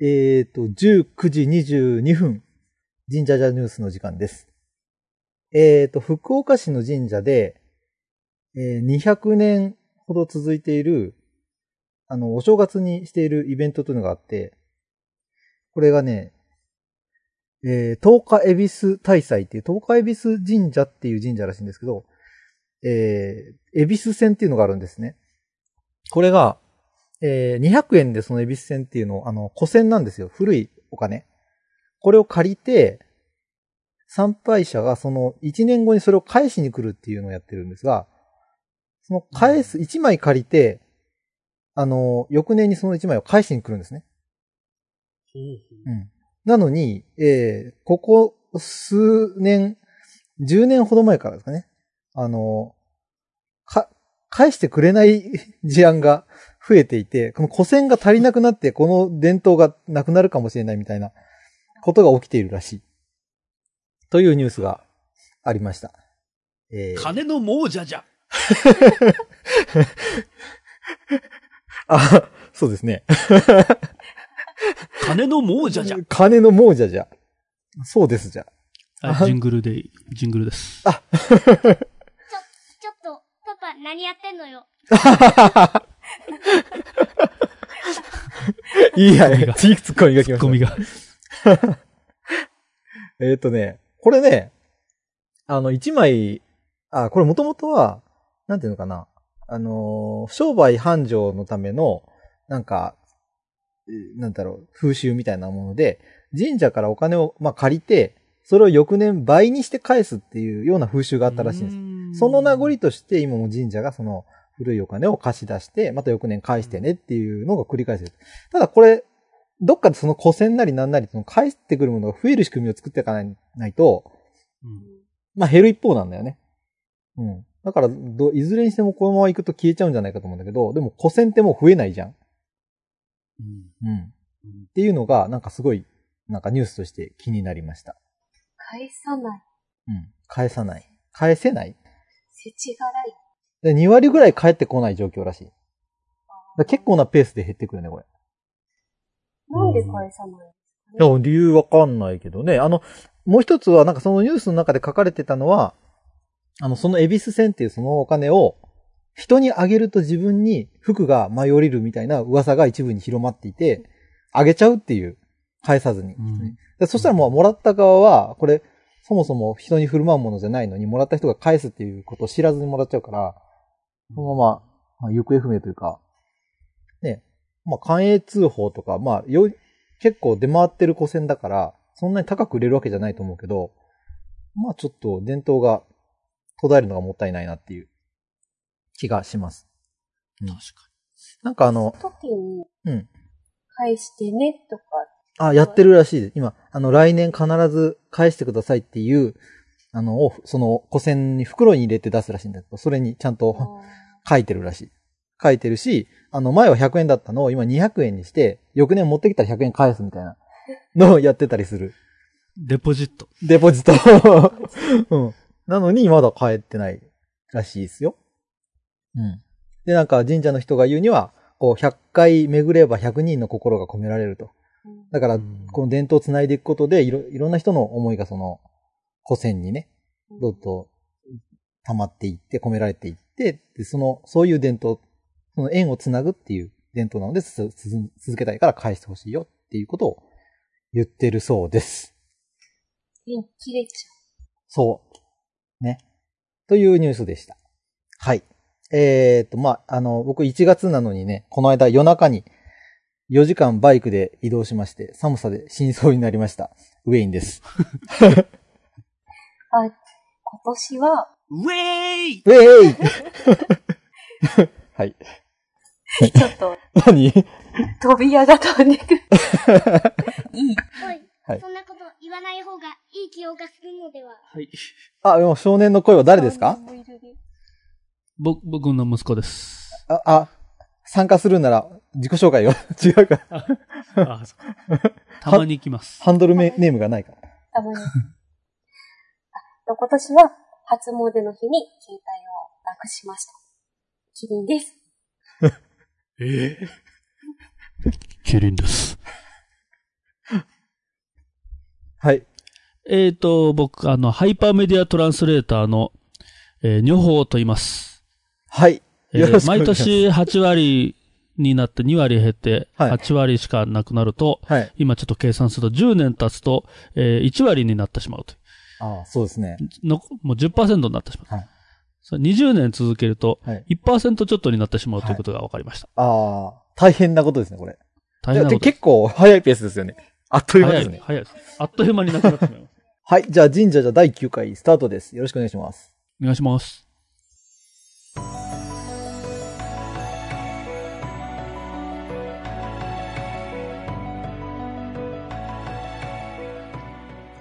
えっ、と、19時22分、神社ジャニュースの時間です。えっ、と、福岡市の神社で、えー200年ほど続いている、あの、お正月にしているイベントというのがあって、これがね、えー、東華恵比寿大祭っていう、東華恵比寿神社っていう神社らしいんですけど、えー、恵比寿線っていうのがあるんですね。これが、えー、200円でその恵比寿線っていうのを、あの、古銭なんですよ。古いお金。これを借りて、参拝者がその1年後にそれを返しに来るっていうのをやってるんですが、その返す、1枚借りて、あの、翌年にその1枚を返しに来るんですね。うん。なのに、えーここ数年、10年ほど前からですかね。あの、か、返してくれない事案が増えていて、この古銭が足りなくなって、この伝統がなくなるかもしれないみたいなことが起きているらしい。というニュースがありました。えー金の亡者じゃ。あ、そうですね。金の亡者じゃ。金の亡者じゃ。そうですじゃ。はい、ジングルで、ジングルです。ちょ、ちょっと、パパ何やってんのよ。いいやねツッコミが。次ツッコミが来ました。ツッコミが。えっ、とね、これね、あの、一枚、あ、これもともとは、なんていうのかな、あのー商売繁盛のための、なんか、えーなんだろう、風習みたいなもので、神社からお金を、まあ、借りて、それを翌年倍にして返すっていうような風習があったらしいんです。その名残として今も神社がその古いお金を貸し出して、また翌年返してねっていうのが繰り返せる。ただこれ、どっかでその古銭なりなんなりその返ってくるものが増える仕組みを作っていかないないと、うんまあ減る一方なんだよね。うん。だからど、いずれにしてもこのまま行くと消えちゃうんじゃないかと思うんだけど、でも古銭ってもう増えないじゃん。うんうん。っていうのが、なんかすごい、なんかニュースとして気になりました。返さない。うん。返さない。返せない世知辛い。で、2割ぐらい返ってこない状況らしい。だ結構なペースで減ってくるね、これ。なんで返さないんですいかねや、理由わかんないけどね。あの、もう一つは、なんかそのニュースの中で書かれてたのは、あの、その恵比寿線っていうそのお金を、人にあげると自分に服が舞い降りるみたいな噂が一部に広まっていて、あげちゃうっていう、返さずに。うんでそしたらもうもらった側は、これ、そもそも人に振る舞うものじゃないのに、もらった人が返すっていうことを知らずにもらっちゃうから、そのまま、まあ、行方不明というか、ね、まあ、関営通報とか、まあ、よ、結構出回ってる古銭だから、そんなに高く売れるわけじゃないと思うけど、まあ、ちょっと伝統が途絶えるのがもったいないなっていう気がします。確かなんかあの、時にうん。返してねとか、あ、やってるらしいです。今、あの、来年必ず返してくださいっていう、あの、をその古銭に袋に入れて出すらしいんだけど、それにちゃんと書いてるらしい。書いてるし、あの、前は100円だったのを今200円にして、翌年持ってきたら100円返すみたいな のをやってたりする。に。デポジット。デポジット。うん。なのに、まだ帰ってないらしいですよ。うん。で、なんか神社の人が言うには、こう、100回巡れば100人の心が込められると。だから、この伝統を繋いでいくことで、いろ、いろんな人の思いがその、古銭にね、どんどん溜まっていって、込められていって、で、その、そういう伝統、その縁をつなぐっていう伝統なので、続けたいから返してほしいよっていうことを言ってるそうです。縁切れちそう。ね。というニュースでした。はい。えー、と、まあ、あの、僕1月なのにね、この間夜中に4時間バイクで移動しまして、寒さで死にそうになりました。ウェインです。ゃう。あ、今年は、ウェーイウェイ はい。ちょっと、何？飛び上が飛んでくる。いい。はいそんなこと言わない方がいい気をがするのでは。はい。あ、でも少年の声は誰ですか？ぼ、僕の息子です。あ、あ、参加するなら自己紹介よ。違うか。あ、そうたまに行きます。ハンドルメネームがないから。多分。あ今年は初詣の日に携帯をなくしました。キリンです。え？えキリンです。はい。えっ、と、僕、あの、ハイパーメディアトランスレーターの、えー、女法と言います。はい。えー毎年8割になって2割減って、はい8割しかなくなると、はい。今ちょっと計算すると10年経つと、えー1割になってしまうといああ、そうですね。う。のもう10%になってしまう。はいそれ20年続けると、はい。1%ちょっとになってしまうということが分かりました。ああ、大変なことですね、これ。で大変なこと。結構早いペースですよね。あっという間ですね。早い早いです。あっという間になくなってしまいます。はい。じゃあ、神社じゃ第9回スタートです。よろしくお願いします。お願いします。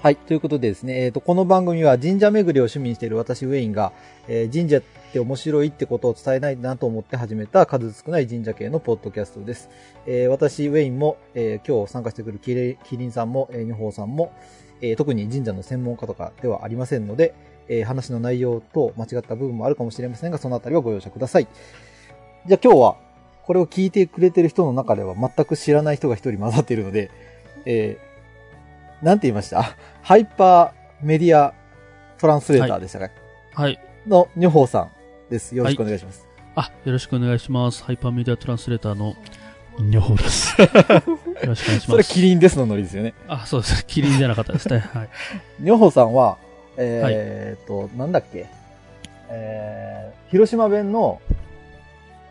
はい。ということでですね、えっ、と、この番組は神社巡りを趣味にしている私、ウェインが、えー神社って面白いってことを伝えないなと思って始めた数少ない神社系のポッドキャストです。えー私、ウェインも、え今日参加してくるキリキリンさんも、えー、ニホーさんも、え特に神社の専門家とかではありませんので、え話の内容と間違った部分もあるかもしれませんが、そのあたりはご容赦ください。じゃあ今日は、これを聞いてくれてる人の中では全く知らない人が一人混ざっているので、えなんて言いました？ハイパーメディアトランスレーターでしたか、はい。の、ニョホーさんです。よろしくお願いします。あ、よろしくお願いします。ハイパーメディアトランスレーターの、女法です。よろしくお願いします。それキリンですのノリですよね。あ、そうです。キリンじゃなかったですね。はい。ニョホーさんは、えーっと、なんだっけ？えー、広島弁の、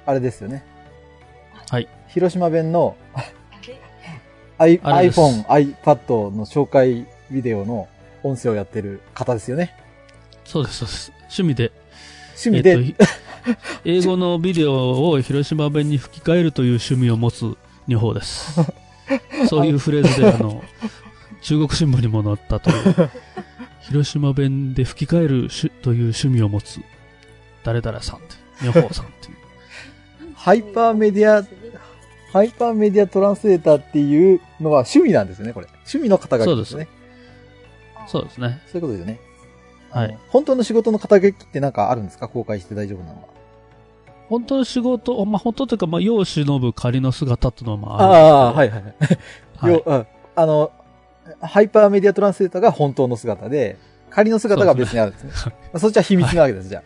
あれですよね。はい。広島弁の IPhone、iPad の紹介ビデオの音声をやってる方ですよね。そうです、そうです。趣味で、趣味で、えっとひ 英語のビデオを広島弁に吹き替えるという趣味を持つ女法です。そういうフレーズで、あの、中国新聞にも載ったという、広島弁で吹き替えるしという趣味を持つ、誰々さんって、女法さんっていう。ハイパーメディアハイパーメディアトランスレーターっていうのは趣味なんですよね、これ。趣味の肩書きですね。そうですね。そういうことですよね。はい。本当の仕事の肩書きってなんかあるんですか？公開して大丈夫なのは。本当の仕事、まあ、本当というか、まあ、世を忍ぶ仮の姿っていうのはまあああ、あるんはいはいはい。ですけど。ようんあの、ハイパーメディアトランスレーターが本当の姿で、仮の姿が別にあるんですね。そうまあそっちは秘密なわけです、じゃ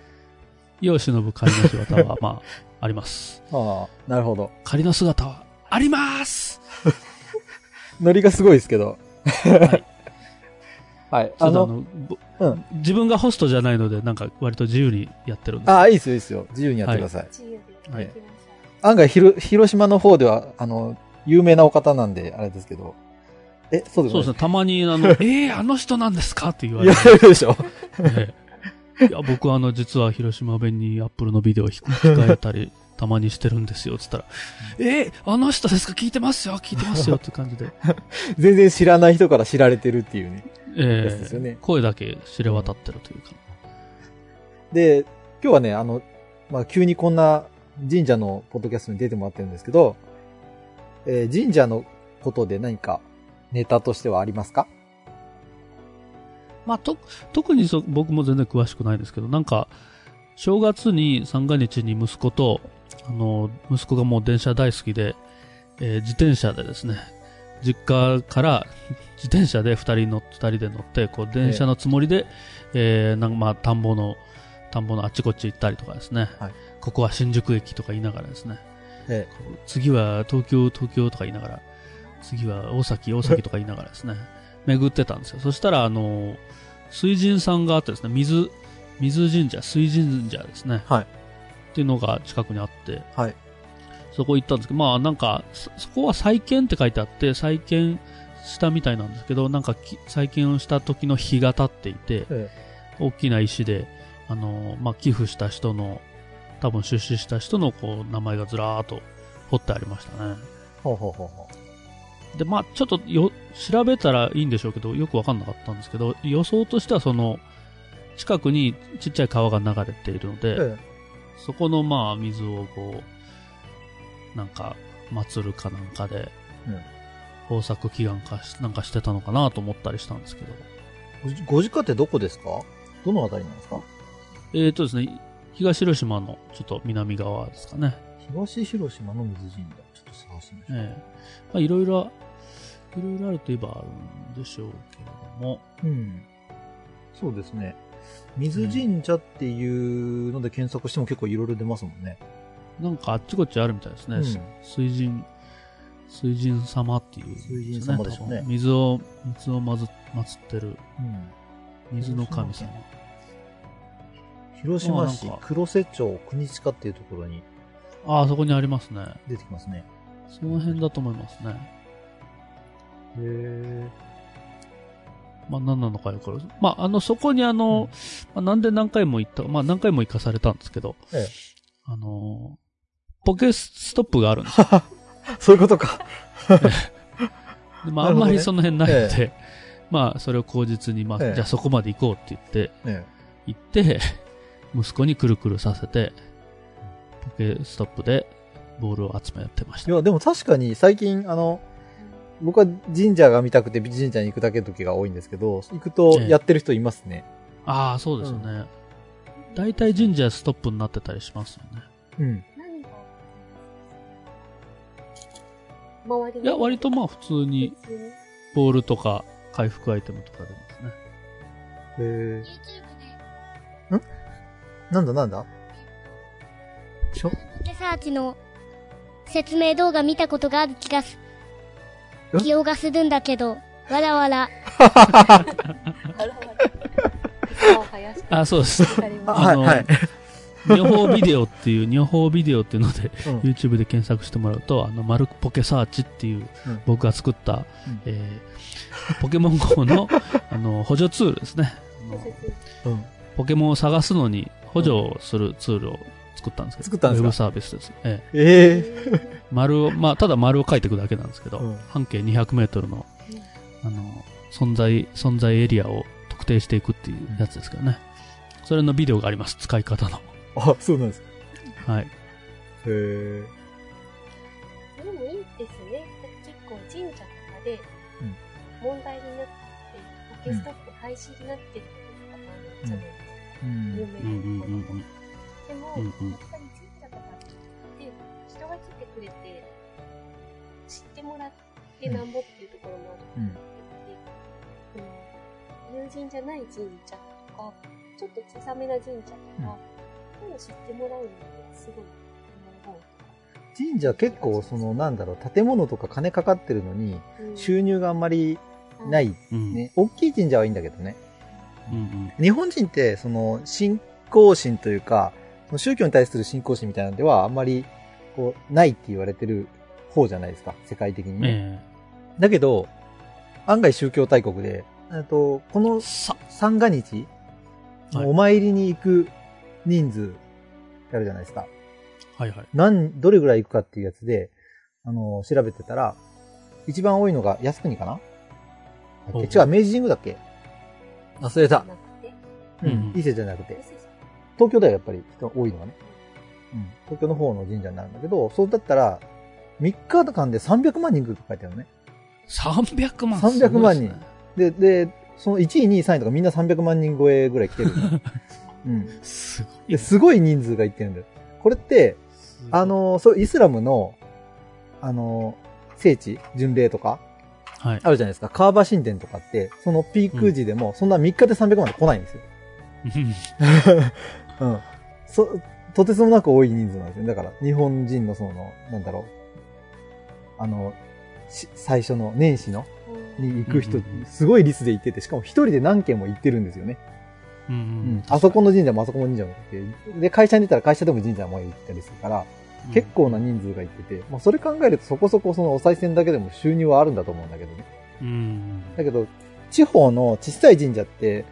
世を忍ぶ仮の姿は、まあ、あります。あ。ああ、なるほど。仮の姿は、あります ノリがすごいですけど。はい。はい。ああの、うん自分がホストじゃないので、なんか割と自由にやってるんです。ああ、いいですよ、いいですよ。自由にやってください。自由ではい。案外ひろ、広島の方では、あの、有名なお方なんで、あれですけど。え、そうでもないそうですね。たまに、あの、えー、あの人なんですか？って言われて言わ。れるでしょ。ええいや、僕はあの、実は広島弁にアップルのビデオを吹き替えたり、たまにしてるんですよ、つったら、えー、あの人ですか？聞いてますよ、聞いてますよ、って感じで。全然知らない人から知られてるっていうね。えやつですよね。え声だけ知れ渡ってるというか。で、今日はね、あの、まあ、急にこんな神社のポッドキャストに出てもらってるんですけど、えー神社のことで何かネタとしてはありますか？まあ、と、特にそ僕も全然詳しくないですけど、なんか、正月に三が日に息子と、あの、息子がもう電車大好きで、えー自転車でですね、実家から自転車で二人乗っ二人で乗って、こう、電車のつもりで、えーなんかまあ、田んぼの、田んぼのあっちこっち行ったりとかですね、はい。ここは新宿駅とか言いながらですね、え次は東京、東京とか言いながら、次は大崎、大崎とか言いながらですね、巡ってたんですよ。そしたら、あの、水神さんがあってですね、水、水神社、水神社ですね。はいっていうのが近くにあって、はいそこ行ったんですけど、まあなんか、そそこは再建って書いてあって、再建したみたいなんですけど、なんかき再建をした時の日が経っていて、え大きな石で、あの、まあ寄付した人の、多分出資した人のこう名前がずらーっと彫ってありましたね。ほうほうほうほで、まあ、ちょっとよ、調べたらいいんでしょうけど、よくわかんなかったんですけど、予想としてはその、近くにちっちゃい川が流れているので、う。えそこのまあ、水をこう、なんか、祭るかなんかで、うん豊作祈願かし、なんかしてたのかなと思ったりしたんですけど、えごご実家ってどこですか？どのあたりなんですか？えーとですね、東広島のちょっと南側ですかね。東広島の水神社。ちょっと探してみましょう。ええまあ、いろいろ、いろいろあるといえばあるんでしょうけれども。うん。そうですね。水神社っていうので検索しても結構いろいろ出ますもんね。なんかあっちこっちあるみたいですね。うん水神、水神様っていう、水神様でしょうね水を、水をまず、祀ってるうん。水の神様。広島市黒瀬町国近っていうところにああ、そこにありますね。出てきますね。その辺だと思いますね。へえ。まあ何なのかよく。まああの、そこにあの、まあ、なんで何回も行った、まあ何回も行かされたんですけど、ええあの、ポケストップがあるんですよ。そういうことか。でまあ、あんまりその辺ないので、えまあ、それを口実に、まあ、ええじゃあそこまで行こうって言って、え行って、息子にくるくるさせて、ポケストップでボールを集めてました。いや、でも確かに最近、あの、僕は神社が見たくて神社に行くだけの時が多いんですけど、行くとええやってる人いますね。ああ、そうですよね。大体神社ストップになってたりしますよね。うん。いや、割とまあ普通にボールとか回復アイテムとか出ますね。へえ。でなんだなんだ？しょリサーチの説明動画見たことがある気がすえ、気がするんだけど、わらわら。あそうです。あ、のはい。女法ビデオっていう、女法ビデオっていうので、うん YouTube で検索してもらうと、あの、マルクポケサーチっていううん、僕が作った、うんえーポケモン GO の、あの、補助ツールですね。ポケモンを探すのに補助をするツールを作ったんですけど、作ったんですか？ウェブサービスです。ええ。ええ丸を、まあ、ただ丸を書いていくだけなんですけど、うん半径200メートルの、あの、存在、存在エリアを特定していくっていうやつですけどね。それのビデオがあります。使い方の。あ、そうなんですか。はい。へえ。でもいいですね。結構神社とかでうん問題になって、ポケストップ廃止になってるとかもあるじゃないですか。うん。有うんうん名なところうんうん。でも、うんうんやっぱり神社とかって人が来てくれて、知ってもらってなんぼっていうところもあるうん。で、うん、友人じゃない神社とか、ちょっと小さめな神社とか、そういうの知ってもらうのってすごい思う。神社結構、その、なんだろう、建物とか金かかってるのに、うん収入があんまりない。うん。ね。大きい神社はいいんだけどね。うんうん。日本人って、その、信仰心というか、宗教に対する信仰心みたいなのでは、あんまり、こう、ないって言われてる方じゃないですか。世界的にね。えだけど、案外宗教大国で、えっと、この三が日、はいお参りに行く人数ってあるじゃないですか。はいはい。何、どれぐらい行くかっていうやつで、あの、調べてたら、一番多いのが靖国かな？違う、明治神宮だっけ？忘れた。うん伊勢じゃなくて。東京ではやっぱり人多いのはね。うん。東京の方の神社になるんだけど、そうだったら、3日間で300万人来るって書いてあるのね。300万？300万人でで、で、その1位、2位、3位とかみんな300万人超えぐらい来てる。うん。すごい。で、すごい人数が行ってるんだよ。これって、あ、の、そう、イスラムの、あの、聖地、巡礼とか、はい。あるじゃないですか。カーバ神殿とかって、そのピーク時でも、そんな3日で300万で来ないんですよ。うん。そ、とてつもなく多い人数なんですよ。だから、日本人のその、なんだろう。あの、し最初の年始の、んに行く人すごい率で行ってて、しかも一人で何軒も行ってるんですよね。うんううんん。あそこの神社もあそこの神社も行って、で、会社に出たら会社でも神社も行ったりするから、結構な人数が行ってて、まあそれ考えるとそこそこそのお賽銭だけでも収入はあるんだと思うんだけどね。うん。だけど、地方の小さい神社って、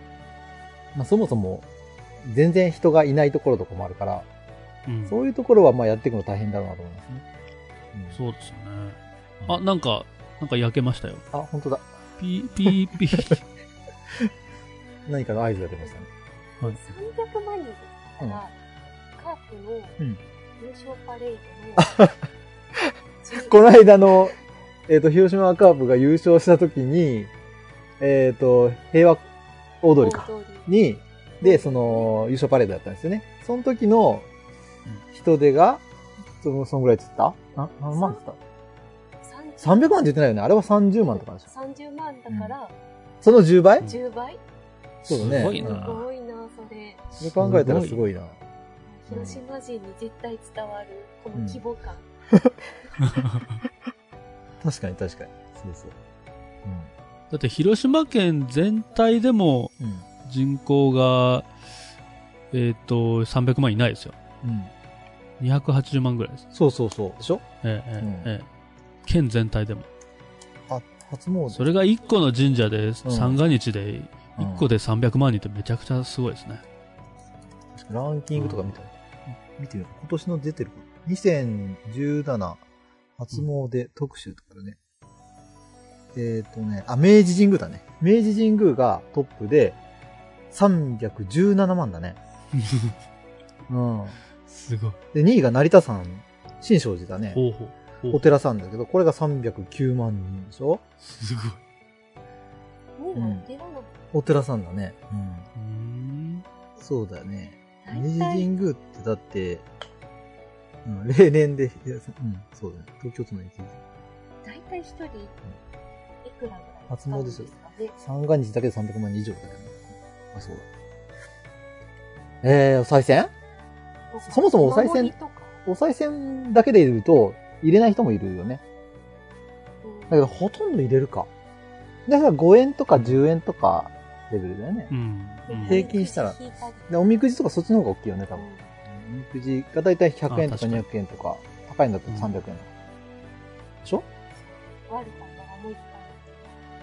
まあそもそも全然人がいないところとかもあるから、うんそういうところはまあやっていくの大変だろうなと思いますね。うんそうですよね。あ、なんか、なんか焼けましたよ。あ、本当だ。ピー、ピー、ピー。何かの合図が出ましたね。300万人ですから、カープのうん優勝パレードの、この間の、えっ、と、広島カープが優勝した時に、えっ、と、平和大通りか。に、で、その、優勝パレードだったんですよね。その時の人手が、その、そのぐらいつった？な何万つった300万って言ってないよね。あれは30万とかでしょ。30万だから、その10倍10倍そうね。すごいなすごいな、それ。それ考えたらすごいな。広島人に絶対伝わる、この規模感。確かに確かに。そうそう。だって広島県全体でも。うん。人口が、えっ、と、300万いないですよ。うん。280万ぐらいです。そうそうそう。でしょ？ええええうんええ県全体でも。あ、初詣。それが1個の神社で、三が日で、うん1個で300万人ってめちゃくちゃすごいですね。ランキングとか見た、見てみよう。今年の出てる。2017初詣特集とかでね。えっ、とね、あ、明治神宮だね。明治神宮がトップで317万だね。うん。すごい。で、2位が成田山、新勝寺だね。ほうほうほう。お寺さんだけど、これが309万人でしょ？すごい。ね、お寺の、お寺さんだね。うん。うーん。そうだね。大明治体神宮ってだって、うん、例年で、うん、そうだね。東京都の駅大体一人、いくらぐらい初詣ですよ。三が日だけで300万以上だけどね。あ、そうだ。えー、お賽銭？そもそもお賽銭お賽銭だけで入れると、入れない人もいるよね。うん。だけど、ほとんど入れるか。だから5円とか10円とかレベルだよね。う。ん。うん。平均したら。で、おみくじとかそっちの方が大きいよね、多分。うん。おみくじがだいたい100円とかあ確かに。200円とか、高いんだと300円とか。でしょ？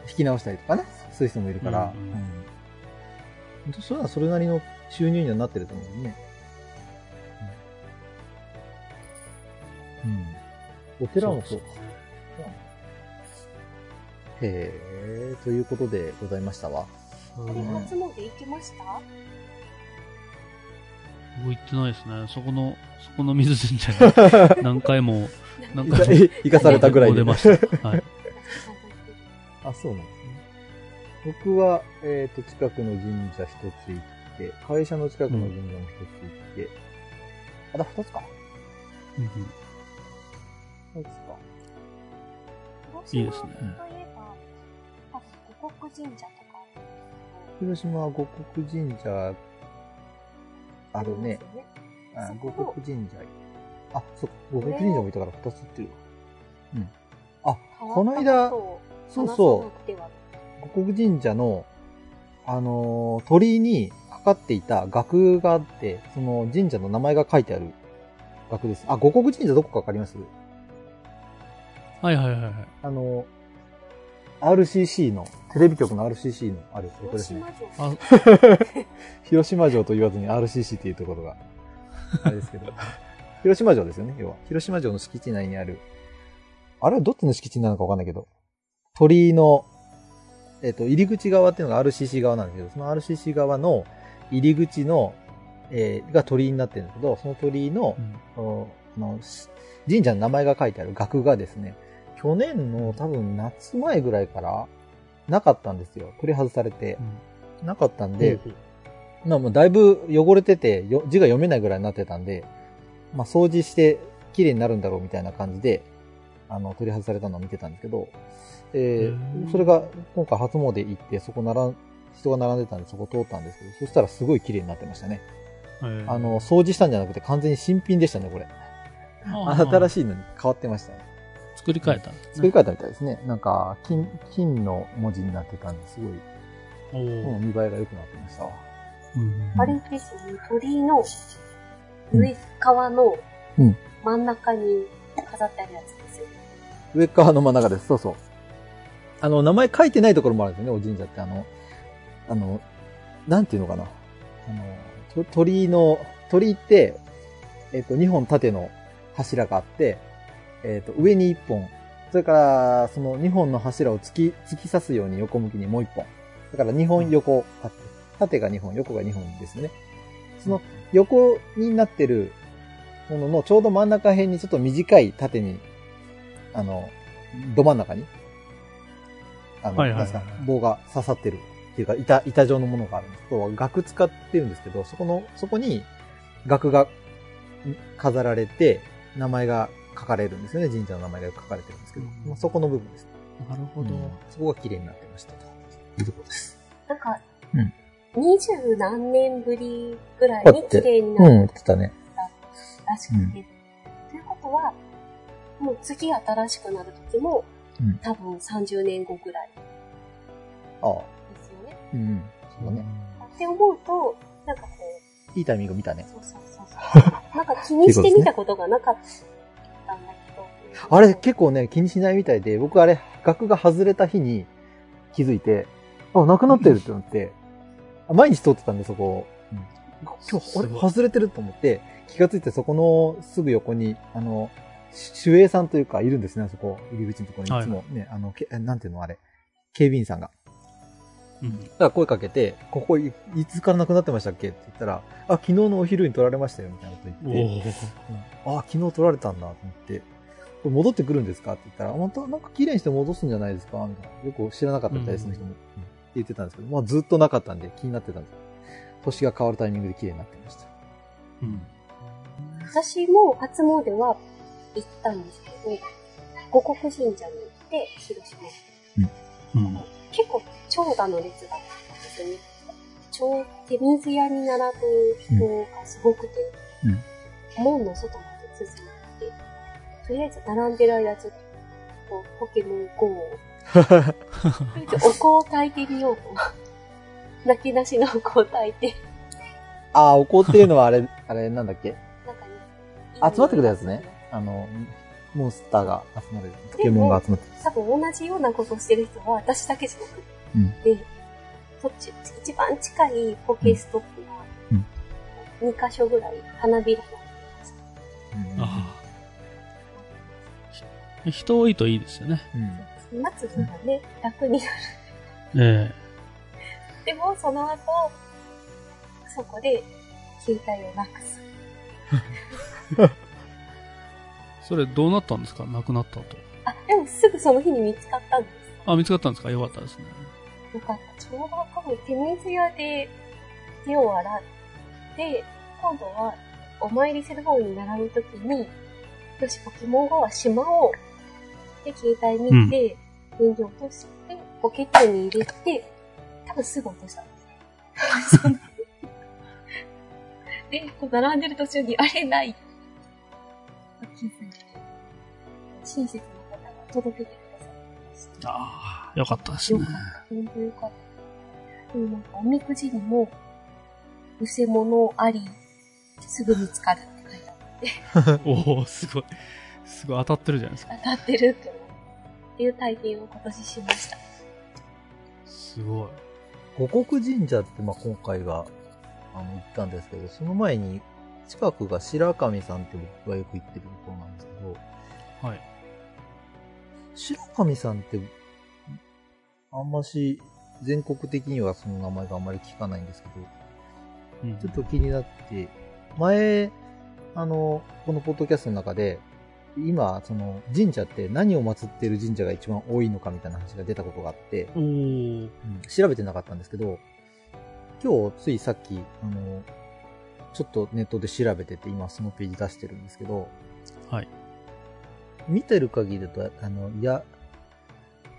引き直したりとかね、そういう人もいるから、うんうん。うん。本当それはそれなりの収入にはなってると思うね。うん。うんお寺もそうか。へえ、ということでございましたわ。回。あれ、初詣行きました？僕行ってないですね。そこの、そこの水神社に 何回も、何回も生かされたぐらいで。出ました。はい。あ、そうなん。僕は、えっ、と、近くの神社一つ行って、会社の近くの神社も一つ行って、あ、だ、二つか。二つか。いいですね広島といえば、多分五穀神社とか。広島は五穀神社、あるね。あ五そこの穀神社。あ、そっか。五穀神社もいたから二つってるわ。うん。あ、この間そうそうう。五穀神社の、あのー鳥居にかかっていた額があって、その神社の名前が書いてある額です。あ、五穀神社どこかわかります？はいはいはいはい。あのー RCC の、テレビ局の RCC のあるところですね。広島城。あ、広島城と言わずに RCC っていうところが、あれですけど。広島城ですよね、要は。広島城の敷地内にある。あれはどっちの敷地なのかわかんないけど、鳥居の、えっ、と、入り口側っていうのが RCC 側なんですけど、その RCC 側の入り口の、えーが鳥居になってるんですけど、その鳥居のう、んのし神社の名前が書いてある額がですね、去年の多分夏前ぐらいからなかったんですよ。取り外されて。なかったんで、ほうまあもうだいぶ汚れてて、よ字が読めないぐらいになってたんで、まあ掃除して綺麗になるんだろうみたいな感じで、あの、取り外されたのを見てたんですけど、えへーーそれが今回初詣行って、そこならん、人が並んでたんでそこ通ったんですけど、そしたらすごい綺麗になってましたね。あの、掃除したんじゃなくて完全に新品でしたね、これ。新い。しいのに変わってましたね。作り変えたんですね。作り変えたみたいですね。なんか、金、金の文字になってたんで、すごい、おーうん見栄えが良くなってましたわ。うんあれですね、鳥居の上側のうん真ん中に飾ってあるやつですよね。上側の真ん中です。そうそう。あの、名前書いてないところもあるんですよね、お神社って。あの、あの、なんていうのかな。あの、鳥居の、鳥居って、えっ、と、2本縦の柱があって、えっ、と、上に1本、それから、その2本の柱を突き、突き刺すように横向きにもう1本。だから2本横あって、縦が2本、横が2本ですね。その横になってるもののちょうど真ん中辺にちょっと短い縦に、あの、ど真ん中に、あの、はいはいはいなんですか棒が刺さってるっていうか、板、板状のものがあるんですけど、額使ってるんですけど、そこの、そこに額が飾られて、名前が書かれるんですよね。神社の名前が書かれてるんですけど、うんまあ、そこの部分です。なるほど。うんそこが綺麗になってましたというところです。なんかうん、二十何年ぶりぐらいに綺麗になうん、ってたね。たらしくて。ということは、もう次新しくなる時も、うん多分30年後ぐらいああ、ですよね。うん、そうだね。って思うと、なんかこう、いいタイミング見たね。そうそうそうそう。なんか気にしてみたことがなかったんだけど。あれ結構ね、気にしないみたいで、僕あれ、額が外れた日に気づいて、あ、なくなってるってなって、あ毎日通ってたんで、そこを。今日、あれ、外れてると思って、気がついてそこのすぐ横に、あの、し守衛さんというか、いるんですね、あそこ。入り口のところにいつもね、あの、けなんていうのあれ、警備員さんが。うん。だから声かけて、ここいいつからなくなってましたっけって言ったら、あ、昨日のお昼に取られましたよ、みたいなことお言って。お。うんあ、昨日取られたんだと思って、これ戻ってくるんですかって言ったら、あまたなんか綺麗にして戻すんじゃないですかみたいな。よく知らなかったみたいです、うんその人も、うんって言ってたんですけど、まあずっとなかったんで気になってたんです年が変わるタイミングで綺麗になってました。うん。私も初詣は行ったんですけど、五穀神社に行って、広島。うん。結構長蛇の列だったんですよね。超手水屋に並ぶ人がすごくて、門の外まで続いて、とりあえず並んでる間ちょっとポケモン GO を、とりあえずお香を炊いてみようと。泣き出しのお香を炊いて、ああ、お香っていうのはあれ、あれなんだっけ？なんかね、集まってくるやつね。あの、モンスターが集まる。ポケモンが集まって多分同じようなことをしてる人は私だけじゃなくて、そっち、一番近いポケストップが、2箇所ぐらい花びらがありました。うんああ。人多いといいですよね。うん待つのがね、楽になる。えでも、その後、そこで、携帯をなくす。えそれどうなったんですか？なくなったと。あ、でもすぐその日に見つかったんです。あ、見つかったんですか？よかったですね。よかった。ちょうど多分手水屋で手を洗って、今度はお参りする方に並ぶときに、よし、ポケモン GO はしまおう。で、携帯見て、人形落として、ポケットに入れて、多分すぐ落としたんですね。で、こう並んでる途中に、あれない。親切な方が届けてくださいました。ああ、よかったですねよか。った。本当よかった。でもなんか、おみくじにも、偽物あり、すぐ見つかるって書いてあって、おおすごい。すごい当たってるじゃないですか。当たってるって思う。っていう体験を今年しました。すごい。五穀神社って、まあ、今回が、あの、行ったんですけど、その前に、近くが白神さんって僕がよく行ってるところなんですけど、はい。白神さんって、あんまし、全国的にはその名前があんまり聞かないんですけど、うんちょっと気になって、前、あの、このポッドキャストの中で、今、その、神社って何を祀ってる神社が一番多いのかみたいな話が出たことがあって、うん調べてなかったんですけど、今日ついさっき、あの、ちょっとネットで調べてて、今そのページ出してるんですけど、はい。見てる限りだと、あの、や、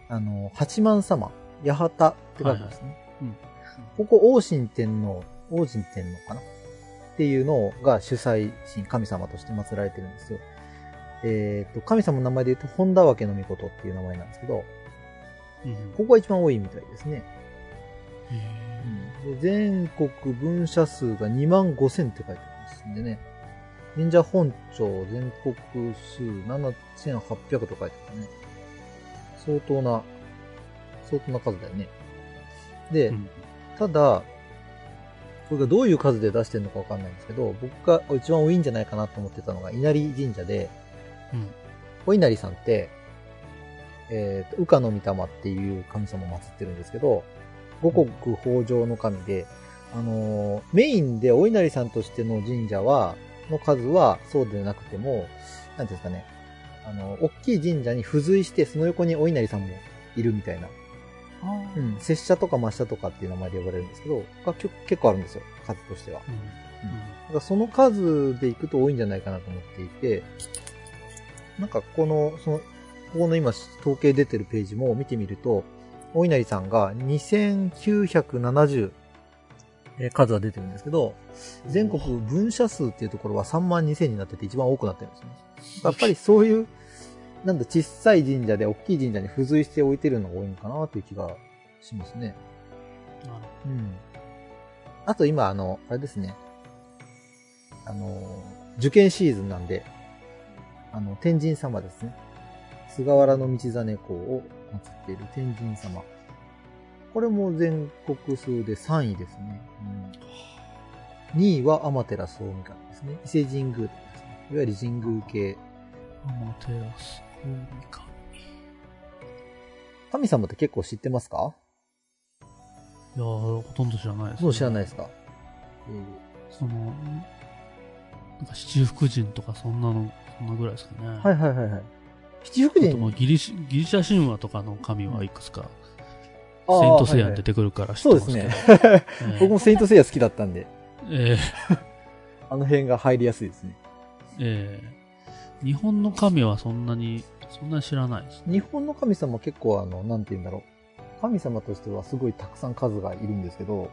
あの、八幡様、八幡って書いてますね。うんここ、王神天皇、王神天皇かな？っていうのが主催神、神様として祀られてるんですよ。えっ、と、神様の名前で言うと、本田分の御事っていう名前なんですけど、うんここが一番多いみたいですね。へで全国分社数が2万5千って書いてありますんでね。忍者本庁全国数7800と書いてあるね。相当な、相当な数だよね。で、ーうんただ、これがどういう数で出してるのかわかんないんですけど、僕が一番多いんじゃないかなと思ってたのが稲荷神社で、うんお稲荷さんって、えっ、と、羽化の御霊っていう神様を祀ってるんですけど、五穀豊穣の神で、あのーメインでお稲荷さんとしての神社は、の数はそうでなくても、なんていうんですかね、あの、大きい神社に付随して、その横にお稲荷さんもいるみたいな、うん、拙者とか抹茶とかっていう名前で呼ばれるんですけど、が結結構あるんですよ、数としては。うん。だからその数でいくと多いんじゃないかなと思っていて、なんかこの、その、ここの今統計出てるページも見てみると、お稲荷さんが2970えー数が出てるんですけど、全国分社数っていうところは3万2000になってて一番多くなってるんですね。やっぱりそういう、なんだ、小さい神社で大きい神社に付随して置いてるのが多いのかなという気がしますね。うん。あと今、あの、あれですね。あの、受験シーズンなんで、あの、天神様ですね。菅原道真公を祀っている天神様。これも全国数で3位ですね。うん、2位は天照大神ですね。伊勢神宮とかですね。いわゆる神宮系。アマテラス大神。神様って結構知ってますか？いやー、ほとんど知らないです、もう知らないですか、その、なんか七福神とかそんなの、そんなぐらいですかね。はいはいはいはい。七福神あともうギリシギリシャ神話とかの神はいくつか、あーセイントセイヤに出てくるから知ってそうでますすけど。ね。ええ 僕もセイントセイヤ好きだったんで、え あの辺が入りやすいですね。えええ日本の神はそんなに、そんなに知らないです。日本の神様結構あの、なんて言うんだろう。神様としてはすごいたくさん数がいるんですけど、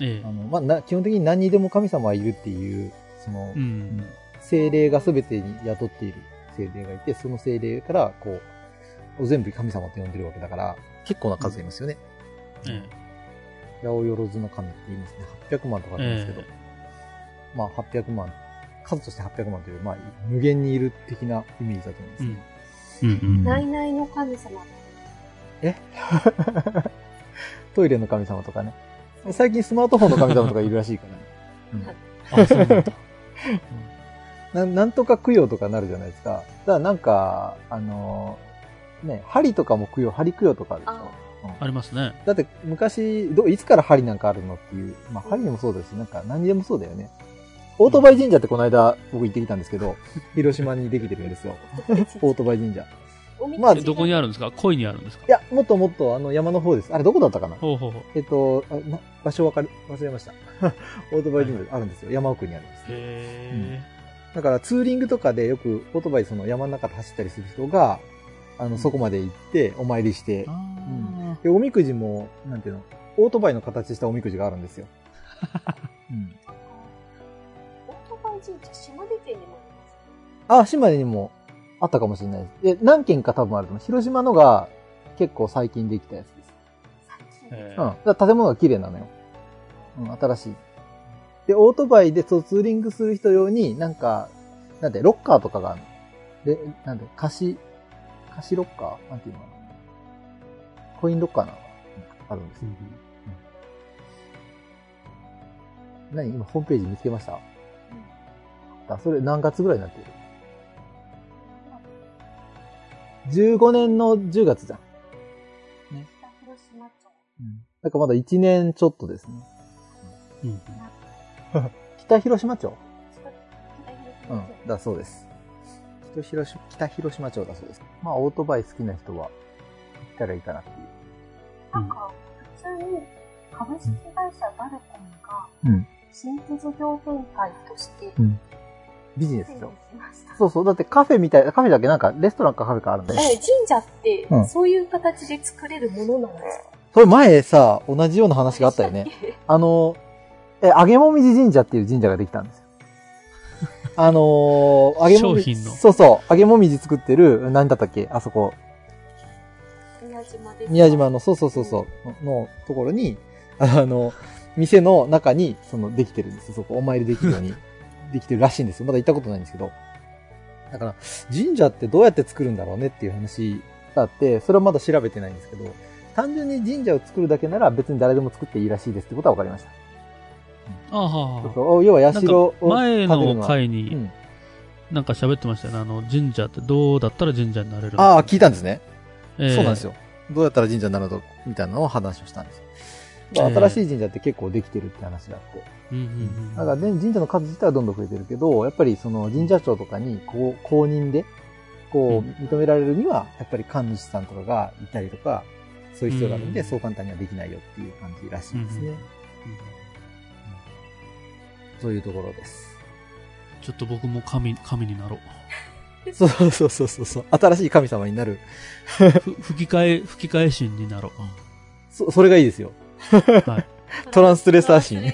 ええあの、まあ、な、基本的に何にでも神様はいるっていう、そのう、ん。精霊が全てに宿っている精霊がいて、その精霊から、こう、全部神様と呼んでるわけだから、結構な数いますよね。え八百万の神って言いますね。800万とかあるんですけど、えまあ800万、数として800万という、まあ無限にいる的なイメージだと思いますね。うんうん。ナイナイの神様。トイレの神様とかね。最近スマートフォンの神様とかいるらしいからね。あ、そうなんだ。ななんとか供養とかなるじゃないですか。だからなんか、あのーね、針とかも供養、針供養とかあるでしょ。ありますね。だって昔、ど、いつから針なんかあるのっていう、まあ針にもそうだし、なんか何にでもそうだよね。オートバイ神社ってこの間僕行ってきたんですけど、広島にできてるんですよ。オートバイ神社。まあえどこにあるんですか？恋にあるんですか？いや、もっともっとあの山の方です。あれどこだったかな？ほうほうほう。えっと、あな場所わかる忘れました。オートバイ神社あるんですよ。山奥にあるんです。へだからツーリングとかでよくオートバイその山の中で走ったりする人が、あの、そこまで行ってお参りしてー。、あで、おみくじも、なんていうの、オートバイの形したおみくじがあるんですよ。うん。オートバイ神社、島根県にもあります。あ、島根にもあったかもしれないです。で、何軒か多分あると思う。広島のが結構最近できたやつです。ーえうん。だから建物が綺麗なのよ。うん、新しい。で、オートバイでそうツーリングする人用に、なんか、なんで、ロッカーとかがあるの。で、なんで、貸し、貸しロッカーなんていうのかな。コインロッカーなのかなあるんですよ。何今、ホームページ見つけました？あ、それ何月ぐらいになってる ?15 年の10月じゃん。北広島町。うん。だからまだ1年ちょっとですね。うん北広島町 北広島町？うん。だそうです。北広島、北広島町だそうです。まあ、オートバイ好きな人は、行ったらいいかなっていう。なんか、普通に株式会社バルコンがうん。新規事業展開としてうん。ビジネスで。そうそう。だってカフェみたい、カフェだっけなんかレストランかカフェかあるんだよ。え、神社ってうんそういう形で作れるものなんですか、それ前さ、同じような話があったよね。あの、え、あげもみじ神社っていう神社ができたんですよ。あのー、あげもみじ。商品のそうそう。あげもみじ作ってる、何だったっけ？あそこ。宮島で宮島の、そうそうそうそう、のところに、あの、店の中に、その、できてるんですよ。そこ、お参りできるように、できてるらしいんですよ。まだ行ったことないんですけど。だから、神社ってどうやって作るんだろうねっていう話があって、それはまだ調べてないんですけど、単純に神社を作るだけなら別に誰でも作っていいらしいですってことは分かりました。あははそうそう要は社を前建てるはうの回にん、なんか喋ってましたよね。あの、神社ってどうだったら神社になれるああ、聞いたんですね。ええそうなんですよ。どうやったら神社になるのみたいなのを話をしたんですよ。ええ新しい神社って結構できてるって話があって。うんうんうん。だから、ね、神社の数自体はどんどん増えてるけど、やっぱりその神社長とかにこう公認で、こうんう、認められるには、やっぱり神主さんとかがいたりとか、そういう必要があるんで、うんそう簡単にはできないよっていう感じらしいですね。うんうんそういうところです。ちょっと僕も神、神になろう。そうそうそうそうそう。新しい神様になる。ふ吹き替え、吹き替え神になろう。そ、それがいいですよ。はい。トランスレッサー神。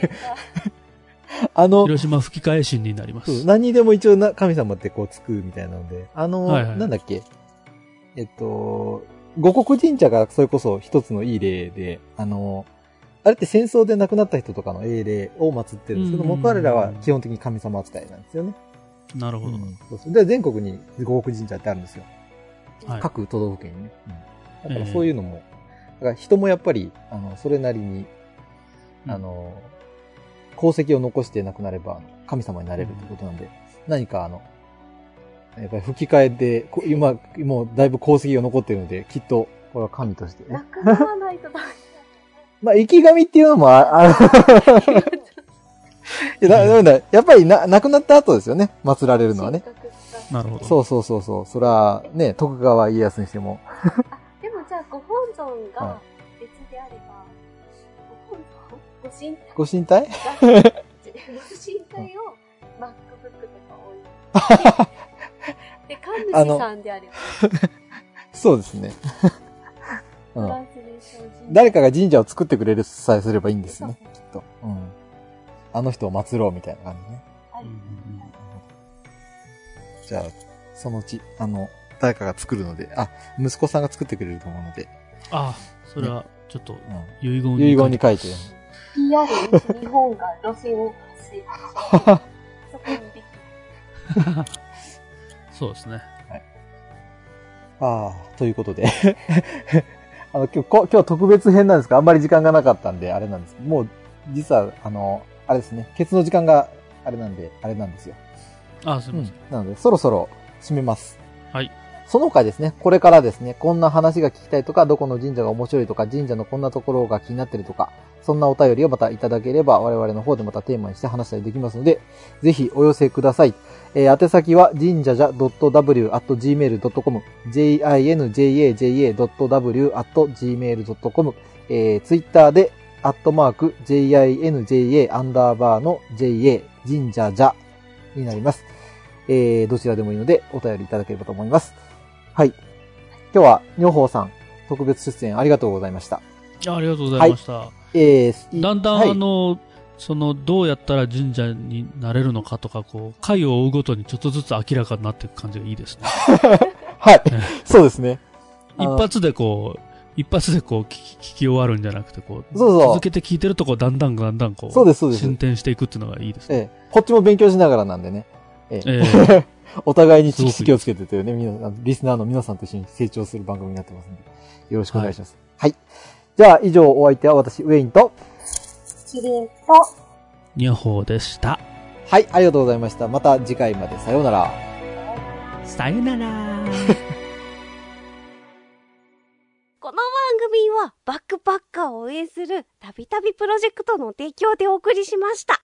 あの、広島吹き替え神になります。何にでも一応な神様ってこうつくみたいなので、あの、はいはいなんだっけ、えっと、五国神社がそれこそ一つのいい例で、あの、あれって戦争で亡くなった人とかの英霊を祀ってるんですけども、うんうんうん彼らは基本的に神様扱いなんですよね。なるほど。うんそうそうで、全国に五国神社ってあるんですよ。はい。各都道府県にね。うんだからええそういうのも、だから人もやっぱり、あの、それなりに、あの、功績を残して亡くなれば、神様になれるということなんで、何かあの、やっぱり吹き替えで、こ今、もうだいぶ功績が残っているので、きっと、これは神としてね。なくならないとダメ。まあ、生き神っていうのもあ、あいやだだやっぱりな、亡くなった後ですよね。祀られるのはね。なるほど。そうそうそうそう。それは、ね、徳川家康にしても。でもじゃあ、ご本尊はが別であれば、ご本尊ご神体？ご神体？ご神体を MacBook とか置いて、で、神主さんであれば、そうですね。うん。誰かが神社を作ってくれるさえすればいいんですよね、きっと。うん。あの人を祀ろうみたいな感じね。はいうんうんうんじゃあ、そのうち、あの、誰かが作るので、あ、息子さんが作ってくれると思うので、あ、それは、ちょっと、う遺言ん。遺言に書いて。PR に日本が路線を発生そこにでき そうですね。ああ、ということで。あの、今日、こ今日特別編なんですが、あんまり時間がなかったんで、あれなんですけど、もう、実は、あの、あれですね、ケツの時間があれなんで、あれなんですよ。あ、すみうんません。。なので、そろそろ締めます。はい。その他ですね、これからですね、こんな話が聞きたいとか、どこの神社が面白いとか、神社のこんなところが気になってるとか、そんなお便りをまたいただければ、我々の方でまたテーマにして話したりできますので、ぜひお寄せください。えー宛先は、神社じゃ .w.gmail.com、jinjaja.w.gmail.com、えー、ツイッターで、アットマーク、jinja アンダーバーの ja、神社じゃになります。えー、どちらでもいいので、お便りいただければと思います。はい。今日は、女宝さん、特別出演ありがとうございました。あありがとうございました。えー、だんだん、はいあの、その、どうやったら神社になれるのかとか、こう、回を追うごとにちょっとずつ明らかになっていく感じがいいですね。はい。そうですね。一発でこう、一発でこう聞き、聞き終わるんじゃなくて、こう、そうそう続けて聞いてるとこう、だんだんだんだんこう、そうです、そうです。進展していくっていうのがいいですね。ええこっちも勉強しながらなんでね。えええお互いに知識をつけてというね、みんな、リスナーの皆さんと一緒に成長する番組になってますんで、よろしくお願いします。はい。じゃあ、以上お相手は私、ウェインと、キリンと、ニャホーでした。はい、ありがとうございました。また次回まで、さようなら。さよなら この番組はバックパッカーを応援するたびたびプロジェクトの提供でお送りしました。